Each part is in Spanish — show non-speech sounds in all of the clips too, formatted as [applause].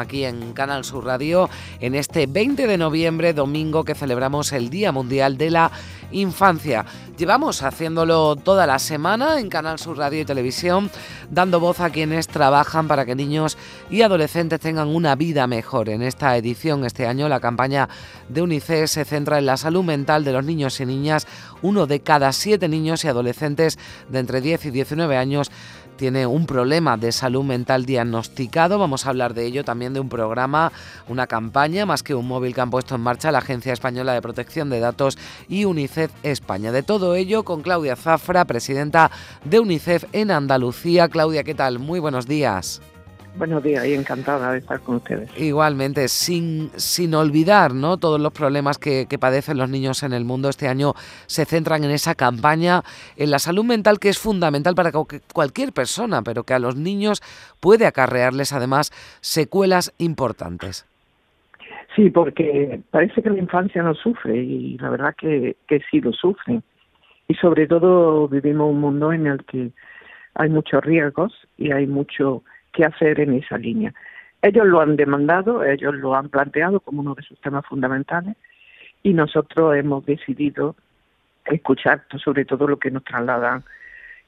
aquí en Canal Sur Radio en este 20 de noviembre, domingo que celebramos el Día Mundial de la Infancia. Llevamos haciéndolo toda la semana en Canal Sur Radio y Televisión, dando voz a quienes trabajan para que niños y adolescentes tengan una vida mejor. En esta edición, este año, la campaña de UNICEF se centra en la salud mental de los niños y niñas. Uno de cada siete niños y adolescentes de entre 10 y 19 años tiene un problema de salud mental diagnosticado. Vamos a hablar de ello también de un programa, una campaña, más que un móvil que han puesto en marcha la Agencia Española de Protección de Datos y UNICEF España. De todo ello con Claudia Zafra, presidenta de UNICEF en Andalucía. Claudia, ¿qué tal? Muy buenos días. Buenos días y encantada de estar con ustedes. Igualmente, sin, sin olvidar ¿no? todos los problemas que, padecen los niños en el mundo, este año se centran en esa campaña, en la salud mental que es fundamental para cualquier persona, pero que a los niños puede acarrearles además secuelas importantes. Sí, porque parece que la infancia no sufre y la verdad que, que sí lo sufre. Y sobre todo vivimos un mundo en el que hay muchos riesgos y hay mucho qué hacer en esa línea. Ellos lo han demandado, ellos lo han planteado como uno de sus temas fundamentales y nosotros hemos decidido escuchar sobre todo lo que nos trasladan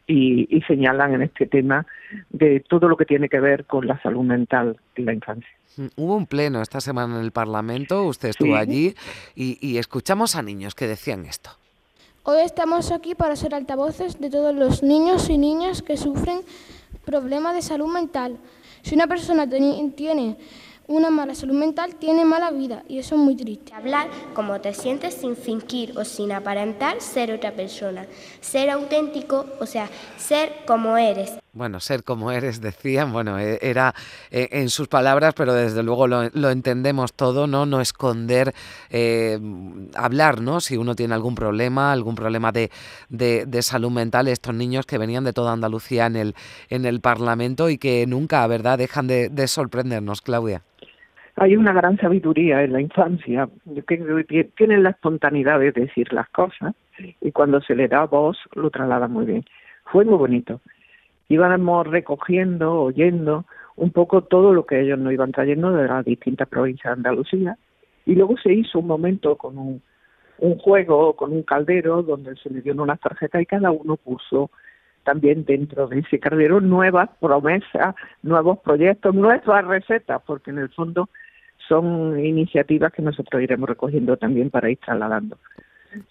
y, señalan en este tema de todo lo que tiene que ver con la salud mental en la infancia. Mm, hubo un pleno esta semana en el Parlamento, usted estuvo allí y, y escuchamos a niños que decían esto. Hoy estamos aquí para ser altavoces de todos los niños y niñas que sufren problemas de salud mental. Si una persona tiene una mala salud mental, tiene mala vida y eso es muy triste. Hablar como te sientes sin fingir o sin aparentar ser otra persona. Ser auténtico, o sea, ser como eres. Bueno, ser como eres, [laughs] decían, bueno, e, era eh, en sus palabras, pero desde luego lo, entendemos todo, ¿no? No esconder, eh, hablar, ¿no? Si uno tiene algún problema, algún problema de, de, salud mental, estos niños que venían de toda Andalucía en el, en el Parlamento y que nunca, ¿verdad?, dejan de, de sorprendernos, Claudia. Hay una gran sabiduría en la infancia, que tienen la espontaneidad de decir las cosas y cuando se le da voz lo traslada muy bien. Fue muy bonito íbamos recogiendo, oyendo un poco todo lo que ellos nos iban trayendo de las distintas provincias de Andalucía. Y luego se hizo un momento con un, un juego, con un caldero, donde se le dieron unas tarjetas y cada uno puso también dentro de ese caldero nuevas promesas, nuevos proyectos, nuevas recetas, porque en el fondo son iniciativas que nosotros iremos recogiendo también para ir trasladando.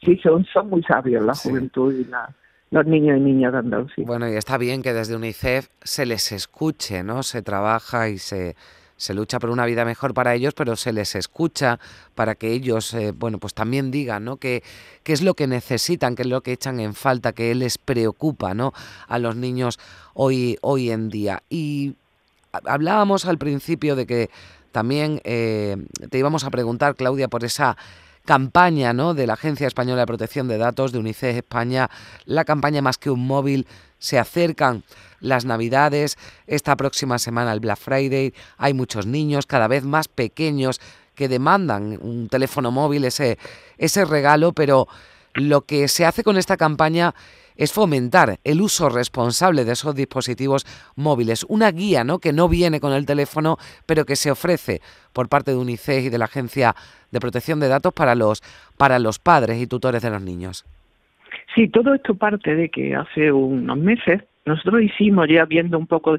Sí, son, son muy sabios la juventud y la, los niños y niñas de Andalucía. Bueno, y está bien que desde UNICEF se les escuche, ¿no? Se trabaja y se, se lucha por una vida mejor para ellos, pero se les escucha para que ellos, eh, bueno, pues también digan, ¿no? qué es lo que necesitan, qué es lo que echan en falta, qué les preocupa, ¿no? A los niños hoy, hoy en día. Y hablábamos al principio de que también eh, te íbamos a preguntar, Claudia, por esa campaña ¿no? de la Agencia Española de Protección de Datos, de UNICEF España, la campaña Más que un móvil, se acercan las Navidades, esta próxima semana el Black Friday, hay muchos niños cada vez más pequeños que demandan un teléfono móvil, ese, ese regalo, pero lo que se hace con esta campaña es fomentar el uso responsable de esos dispositivos móviles. Una guía ¿no? que no viene con el teléfono, pero que se ofrece por parte de UNICEF y de la Agencia de Protección de Datos para los, para los padres y tutores de los niños. Sí, todo esto parte de que hace unos meses nosotros hicimos ya viendo un poco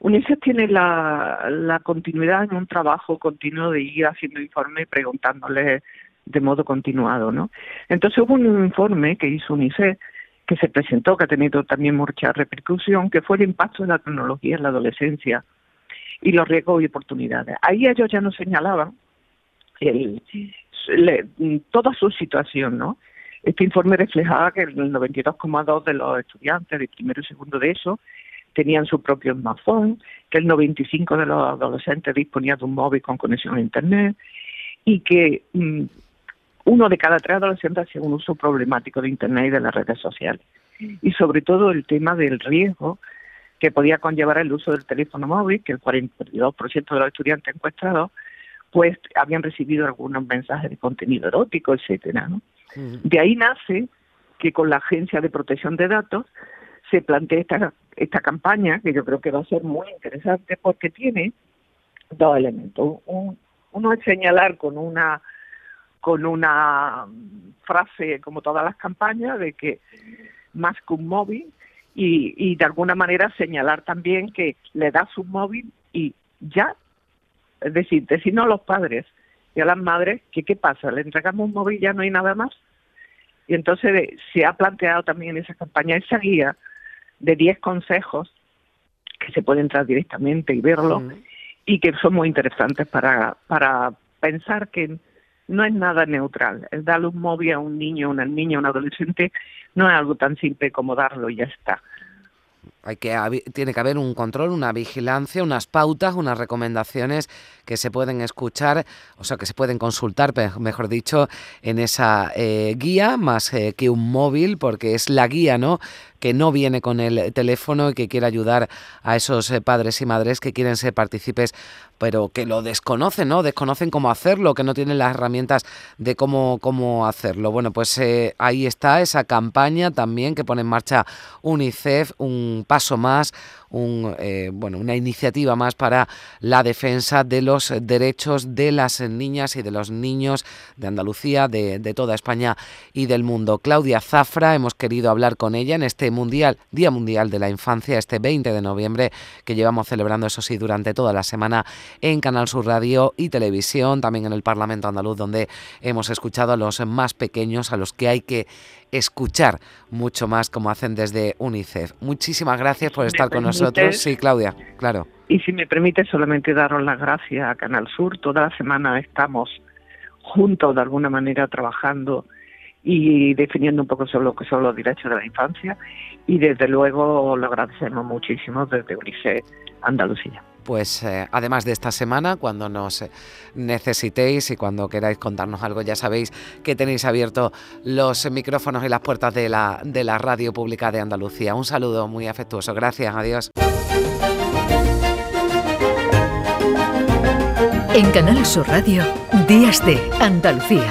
UNICEF tiene la, continuidad en un trabajo continuo de ir haciendo informes y preguntándoles de modo continuado, ¿no? Entonces hubo un informe que hizo UNICEF que se presentó, que ha tenido también mucha repercusión, que fue el impacto de la tecnología en la adolescencia y los riesgos y oportunidades. Ahí ellos ya nos señalaban el, toda su situación, ¿no? Este informe reflejaba que el 92,2 de los estudiantes de primero y segundo de eso tenían su propio smartphone, que el 95 de los adolescentes disponían de un móvil con conexión a Internet y que mm, uno de cada tres adolescentes hacía un uso problemático de Internet y de las redes sociales. Y sobre todo el tema del riesgo que podía conllevar el uso del teléfono móvil, que el 42% de los estudiantes encuestados pues habían recibido algunos mensajes de contenido erótico, etcétera. De ahí nace que con la Agencia de Protección de Datos se plantee esta, esta campaña, que yo creo que va a ser muy interesante porque tiene dos elementos. uno es señalar con una con una frase, como todas las campañas, de que más que un móvil, y, y de alguna manera señalar también que le das un móvil y ya, es decir, decirnos a los padres y a las madres que qué pasa, le entregamos un móvil y ya no hay nada más. Y entonces se ha planteado también en esa campaña esa guía de 10 consejos que se puede entrar directamente y verlo y que son muy interesantes para, para pensar que no es nada neutral. El darle un móvil a un niño, una niña, un adolescente no es algo tan simple como darlo y ya está. Hay que, tiene que haber un control, una vigilancia, unas pautas, unas recomendaciones que se pueden escuchar, o sea, que se pueden consultar, mejor dicho, en esa eh, guía, más eh, que un móvil, porque es la guía, ¿no? que no viene con el teléfono y que quiere ayudar a esos eh, padres y madres que quieren ser partícipes pero que lo desconocen, ¿no? Desconocen cómo hacerlo, que no tienen las herramientas de cómo, cómo hacerlo. Bueno, pues ahí está esa campaña también que pone en marcha UNICEF, un paso más, un, eh, una iniciativa más para la defensa de los derechos de las niñas y de los niños de Andalucía, de, de toda España y del mundo. Claudia Zafra, hemos querido hablar con ella en este mundial, Día Mundial de la Infancia, este 20 de noviembre, que llevamos celebrando, eso sí, durante toda la semana en Canal Sur Radio y Televisión, también en el Parlamento Andaluz, donde hemos escuchado a los más pequeños, a los que hay que escuchar mucho más como hacen desde UNICEF. Muchísimas gracias por estar con nosotros. Sí, Claudia, claro. Y si me permite solamente daros las gracias a Canal Sur. Toda la semana estamos juntos de alguna manera trabajando y definiendo un poco sobre lo que son los derechos de la infancia y desde luego lo agradecemos muchísimo desde UNICEF Andalucía pues eh, además de esta semana, cuando nos necesitéis y cuando queráis contarnos algo, ya sabéis que tenéis abiertos los micrófonos y las puertas de la, de la radio pública de Andalucía. Un saludo muy afectuoso. Gracias, adiós. En Canal Sur Radio, Días de Andalucía,